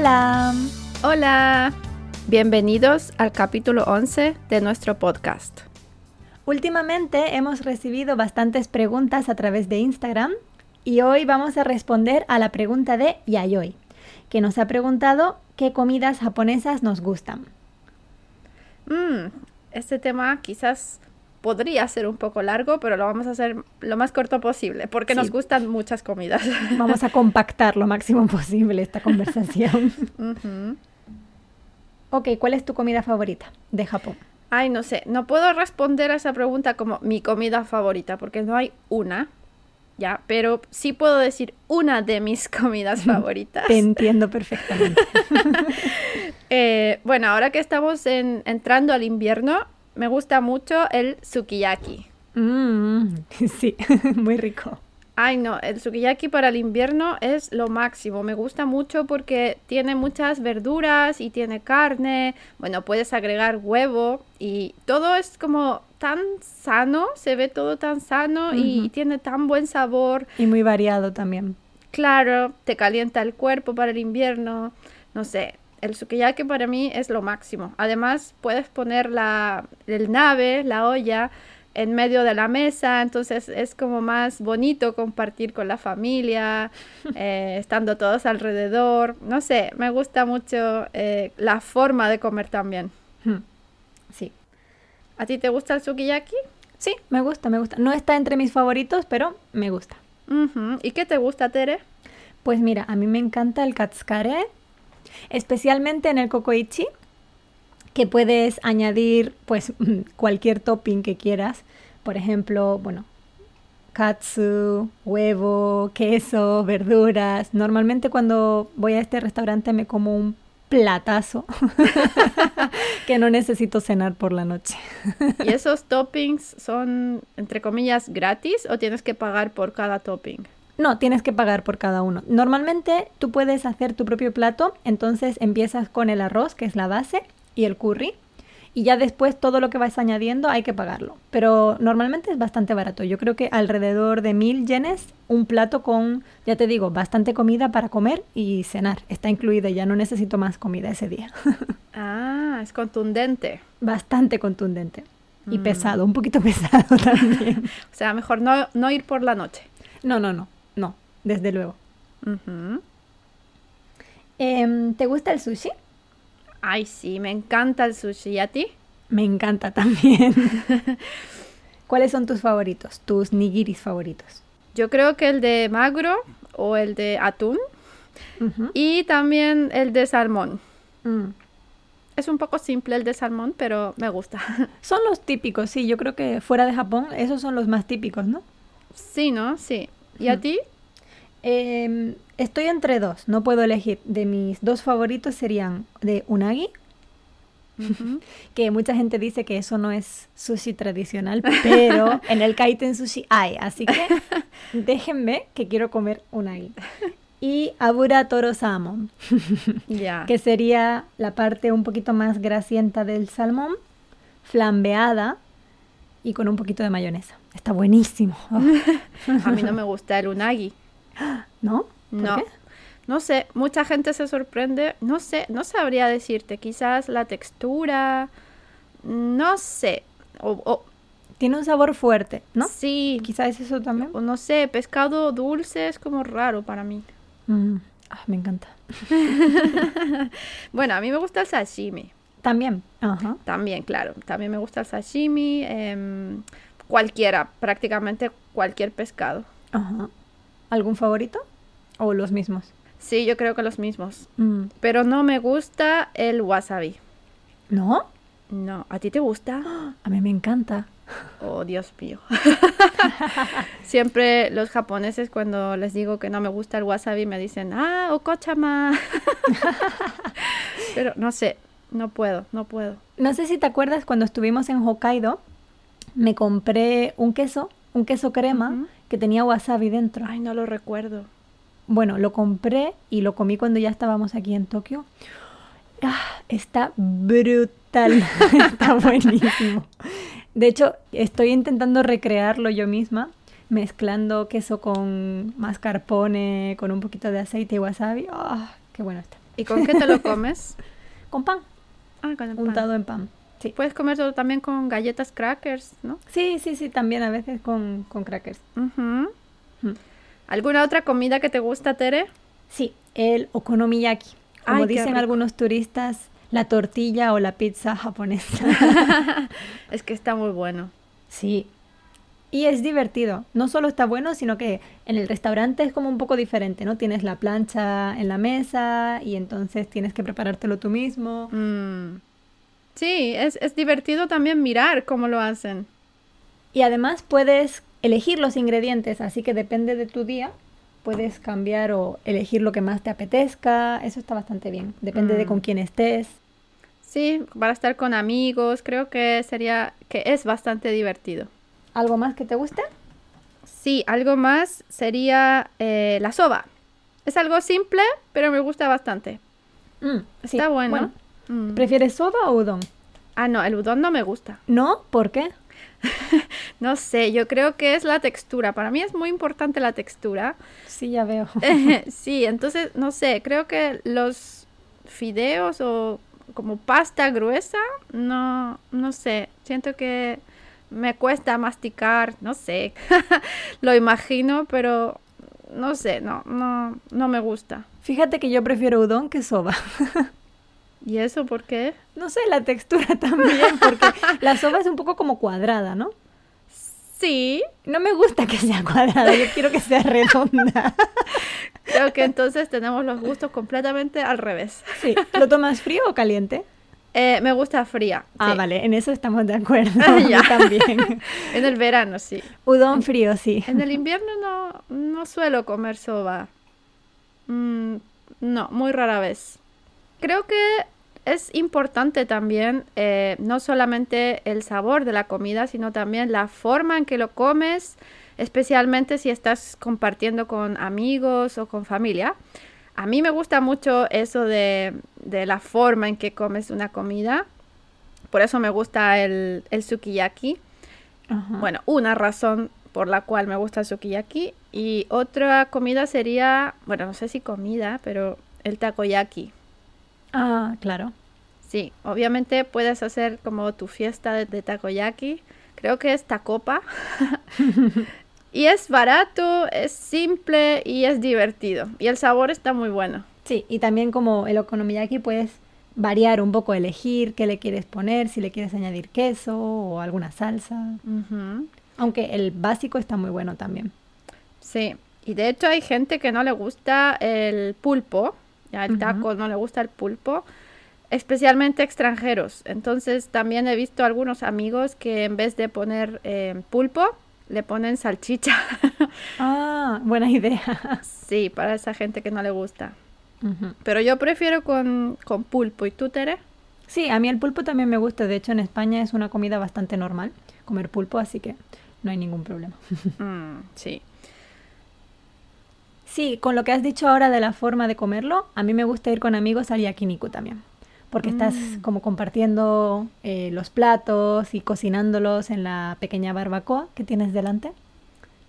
Hola. Hola. Bienvenidos al capítulo 11 de nuestro podcast. Últimamente hemos recibido bastantes preguntas a través de Instagram y hoy vamos a responder a la pregunta de Yayoi, que nos ha preguntado qué comidas japonesas nos gustan. Mm, este tema quizás podría ser un poco largo, pero lo vamos a hacer lo más corto posible, porque nos gustan muchas comidas. Vamos a compactar lo máximo posible esta conversación. Ok, ¿cuál es tu comida favorita de Japón? Ay, no sé, no puedo responder a esa pregunta como mi comida favorita, porque no hay una, ya, pero sí puedo decir una de mis comidas favoritas. Te entiendo perfectamente. Eh, bueno, ahora que estamos entrando al invierno, me gusta mucho el sukiyaki. Mm, sí, muy rico. Ay, no, el sukiyaki para el invierno es lo máximo. Me gusta mucho porque tiene muchas verduras y tiene carne. Bueno, puedes agregar huevo y todo es como tan sano, se ve todo tan sano y tiene tan buen sabor. Y muy variado también. Claro, te calienta el cuerpo para el invierno. No sé, el sukiyaki para mí es lo máximo. Además, puedes poner la, el nave, la olla, en medio de la mesa, entonces es como más bonito compartir con la familia, eh, estando todos alrededor. No sé, me gusta mucho eh, la forma de comer también. Hmm. Sí. ¿A ti te gusta el sukiyaki? Sí, me gusta, me gusta. No está entre mis favoritos, pero me gusta. ¿Y qué te gusta, Tere? Pues mira, a mí me encanta el katsukare, especialmente en el kokoichi que puedes añadir pues cualquier topping que quieras. Por ejemplo, bueno, katsu, huevo, queso, verduras. Normalmente cuando voy a este restaurante me como un platazo que no necesito cenar por la noche. ¿Y esos toppings son, entre comillas, gratis o tienes que pagar por cada topping? No, tienes que pagar por cada uno. Normalmente tú puedes hacer tu propio plato, entonces empiezas con el arroz, que es la base, y el curry. Y ya después todo lo que vais añadiendo hay que pagarlo. Pero normalmente es bastante barato. Yo creo que alrededor de mil yenes un plato con, ya te digo, bastante comida para comer y cenar. Está incluido, ya no necesito más comida ese día. ah, es contundente. Bastante contundente. Y mm. pesado, un poquito pesado también. o sea, mejor no, no, ir por la noche. No, no, no, no, desde luego. Em, ¿Te gusta el sushi? Ay, sí, me encanta el sushi. ¿Y a ti? Me encanta también. ¿Cuáles son tus favoritos, tus nigiris favoritos? Yo creo que el de magro o el de atún y también el de salmón. Mm. Es un poco simple el de salmón, pero me gusta. Son los típicos, sí. Yo creo que fuera de Japón esos son los más típicos, ¿no? Sí, ¿no? Sí. ¿Y a ti? Em, estoy entre dos, no puedo elegir. De mis dos favoritos serían de unagi, que mucha gente dice que eso no es sushi tradicional, pero en el kaiten sushi hay, así que déjenme que quiero comer unagi. Y abura toro salmon, que sería la parte un poquito más grasienta del salmón, flambeada y con un poquito de mayonesa. Está buenísimo. A mí no me gusta el unagi. ¿No? no. No sé, mucha gente se sorprende. No sé, no sabría decirte. Quizás la textura. No sé. O, Tiene un sabor fuerte, ¿no? Sí. Quizás eso también. O no sé, pescado dulce es como raro para mí. Mm, ah, me encanta. bueno, a mí me gusta el sashimi. También. También, claro. También me gusta el sashimi. Em, cualquiera, prácticamente cualquier pescado. Ajá. ¿Algún favorito? ¿O los mismos? Sí, yo creo que los mismos. Mm. Pero no me gusta el wasabi. ¿No? No. ¿A ti te gusta? A mí me encanta. Oh, Dios mío. Siempre los japoneses cuando les digo que no me gusta el wasabi me dicen, ah, okochama. Pero no sé, no puedo, no puedo. No sé si te acuerdas cuando estuvimos en Hokkaido, me compré un queso, un queso crema, que tenía wasabi dentro. Ay, no lo recuerdo. Bueno, lo compré y lo comí cuando ya estábamos aquí en Tokio. Ah, está brutal, está buenísimo. De hecho, estoy intentando recrearlo yo misma, mezclando queso con mascarpone, con un poquito de aceite y wasabi. Ah, qué bueno está. ¿Y con qué te lo comes? Con pan, Ah, con el pan. untado en pan. Sí. Puedes comerlo también con galletas crackers, ¿no? Sí, sí, sí, también a veces con, con crackers. Mm. ¿Alguna otra comida que te gusta, Tere? Sí, el okonomiyaki. Como Ay, dicen algunos turistas, la tortilla o la pizza japonesa. es que está muy bueno. sí. Y es divertido. No solo está bueno, sino que en el restaurante es como un poco diferente, ¿no? Tienes la plancha en la mesa y entonces tienes que preparártelo tú mismo. Mm. Sí, es, es divertido también mirar cómo lo hacen. Y además puedes elegir los ingredientes, así que depende de tu día. Puedes cambiar o elegir lo que más te apetezca. Eso está bastante bien. Depende de Mm. con quién estés. Sí, para estar con amigos, creo que sería, que es bastante divertido. ¿Algo más que te guste? Sí, algo más sería eh, la soba. Es algo simple, pero me gusta bastante. Mm, sí. Está bueno. Mm. ¿Prefieres soba o udon? Ah, no, el udon no me gusta. ¿No? ¿Por qué? No sé, yo creo que es la textura. Para mí es muy importante la textura. Sí, ya veo. sí, entonces, no sé, creo que los fideos o como pasta gruesa, no, no sé, siento que me cuesta masticar, no sé, lo imagino, pero no sé, no, no, no me gusta. Fíjate que yo prefiero udon que soba. ¿Y eso por qué? No sé, la textura también, porque la soba es un poco como cuadrada, ¿no? Sí, No me gusta que sea cuadrada, yo quiero que sea redonda. creo que entonces tenemos los gustos completamente al revés. Sí. ¿Lo tomas frío o caliente? Eh, me gusta fría. Ah, sí. vale, en eso estamos de acuerdo. Yo también. En el verano, sí. Udon frío, sí. En el invierno no, no suelo comer soba. Mm, no, muy rara vez. Creo que es importante también eh, no solamente el sabor de la comida, sino también la forma en que lo comes, especialmente si estás compartiendo con amigos o con familia. A mí me gusta mucho eso de, de la forma en que comes una comida. Por eso me gusta el, el sukiyaki. Ajá. Bueno, una razón por la cual me gusta el sukiyaki. Y otra comida sería, bueno, no sé si comida, pero el takoyaki. Ah, claro. Sí, obviamente puedes hacer como tu fiesta de, de takoyaki. Creo que es tacopa. y es barato, es simple y es divertido. Y el sabor está muy bueno. Sí, y también como el okonomiyaki puedes variar un poco, elegir qué le quieres poner, si le quieres añadir queso o alguna salsa. Aunque el básico está muy bueno también. Sí, y de hecho hay gente que no le gusta el pulpo, ya el taco no le gusta el pulpo, especialmente extranjeros. Entonces también he visto algunos amigos que en vez de poner eh, pulpo, le ponen salchicha. Ah, buena idea. sí, para esa gente que no le gusta. Pero yo prefiero con, con pulpo. ¿Y tú, Tere? Sí, a mí el pulpo también me gusta. De hecho, en España es una comida bastante normal comer pulpo, así que no hay ningún problema. Mm, sí. Sí, con lo que has dicho ahora de la forma de comerlo, a mí me gusta ir con amigos al yakiniku también. Porque estás Mm. como compartiendo eh, los platos y cocinándolos en la pequeña barbacoa que tienes delante.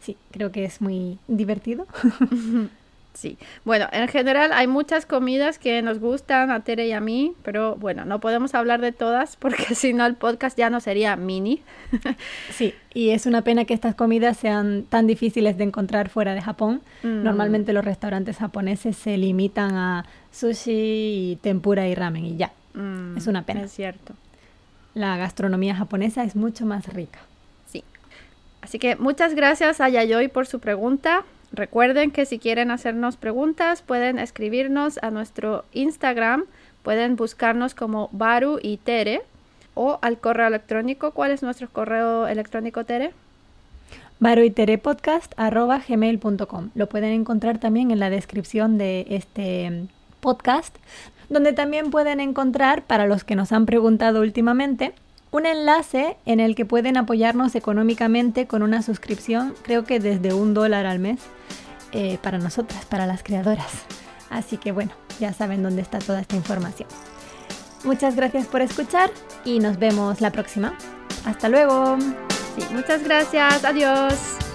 Sí, creo que es muy divertido. Sí, bueno, en general hay muchas comidas que nos gustan a Tere y a mí, pero bueno, no podemos hablar de todas porque si no el podcast ya no sería mini. Sí, y es una pena que estas comidas sean tan difíciles de encontrar fuera de Japón. Mm. Normalmente los restaurantes japoneses se limitan a sushi y tempura y ramen y ya. Mm, Es una pena. Es cierto. La gastronomía japonesa es mucho más rica. Sí. Así que muchas gracias a Yayoi por su pregunta. Recuerden que si quieren hacernos preguntas, pueden escribirnos a nuestro Instagram. Pueden buscarnos como Baru y Tere o al correo electrónico. ¿Cuál es nuestro correo electrónico, Tere? baroiterepodcast.gmail.com Lo pueden encontrar también en la descripción de este mm, podcast, donde también pueden encontrar, para los que nos han preguntado últimamente, un enlace en el que pueden apoyarnos económicamente con una suscripción, creo que desde un dólar al mes, eh, para nosotras, para las creadoras. Así que bueno, ya saben dónde está toda esta información. Muchas gracias por escuchar y nos vemos la próxima. Hasta luego. Muchas gracias. Adiós.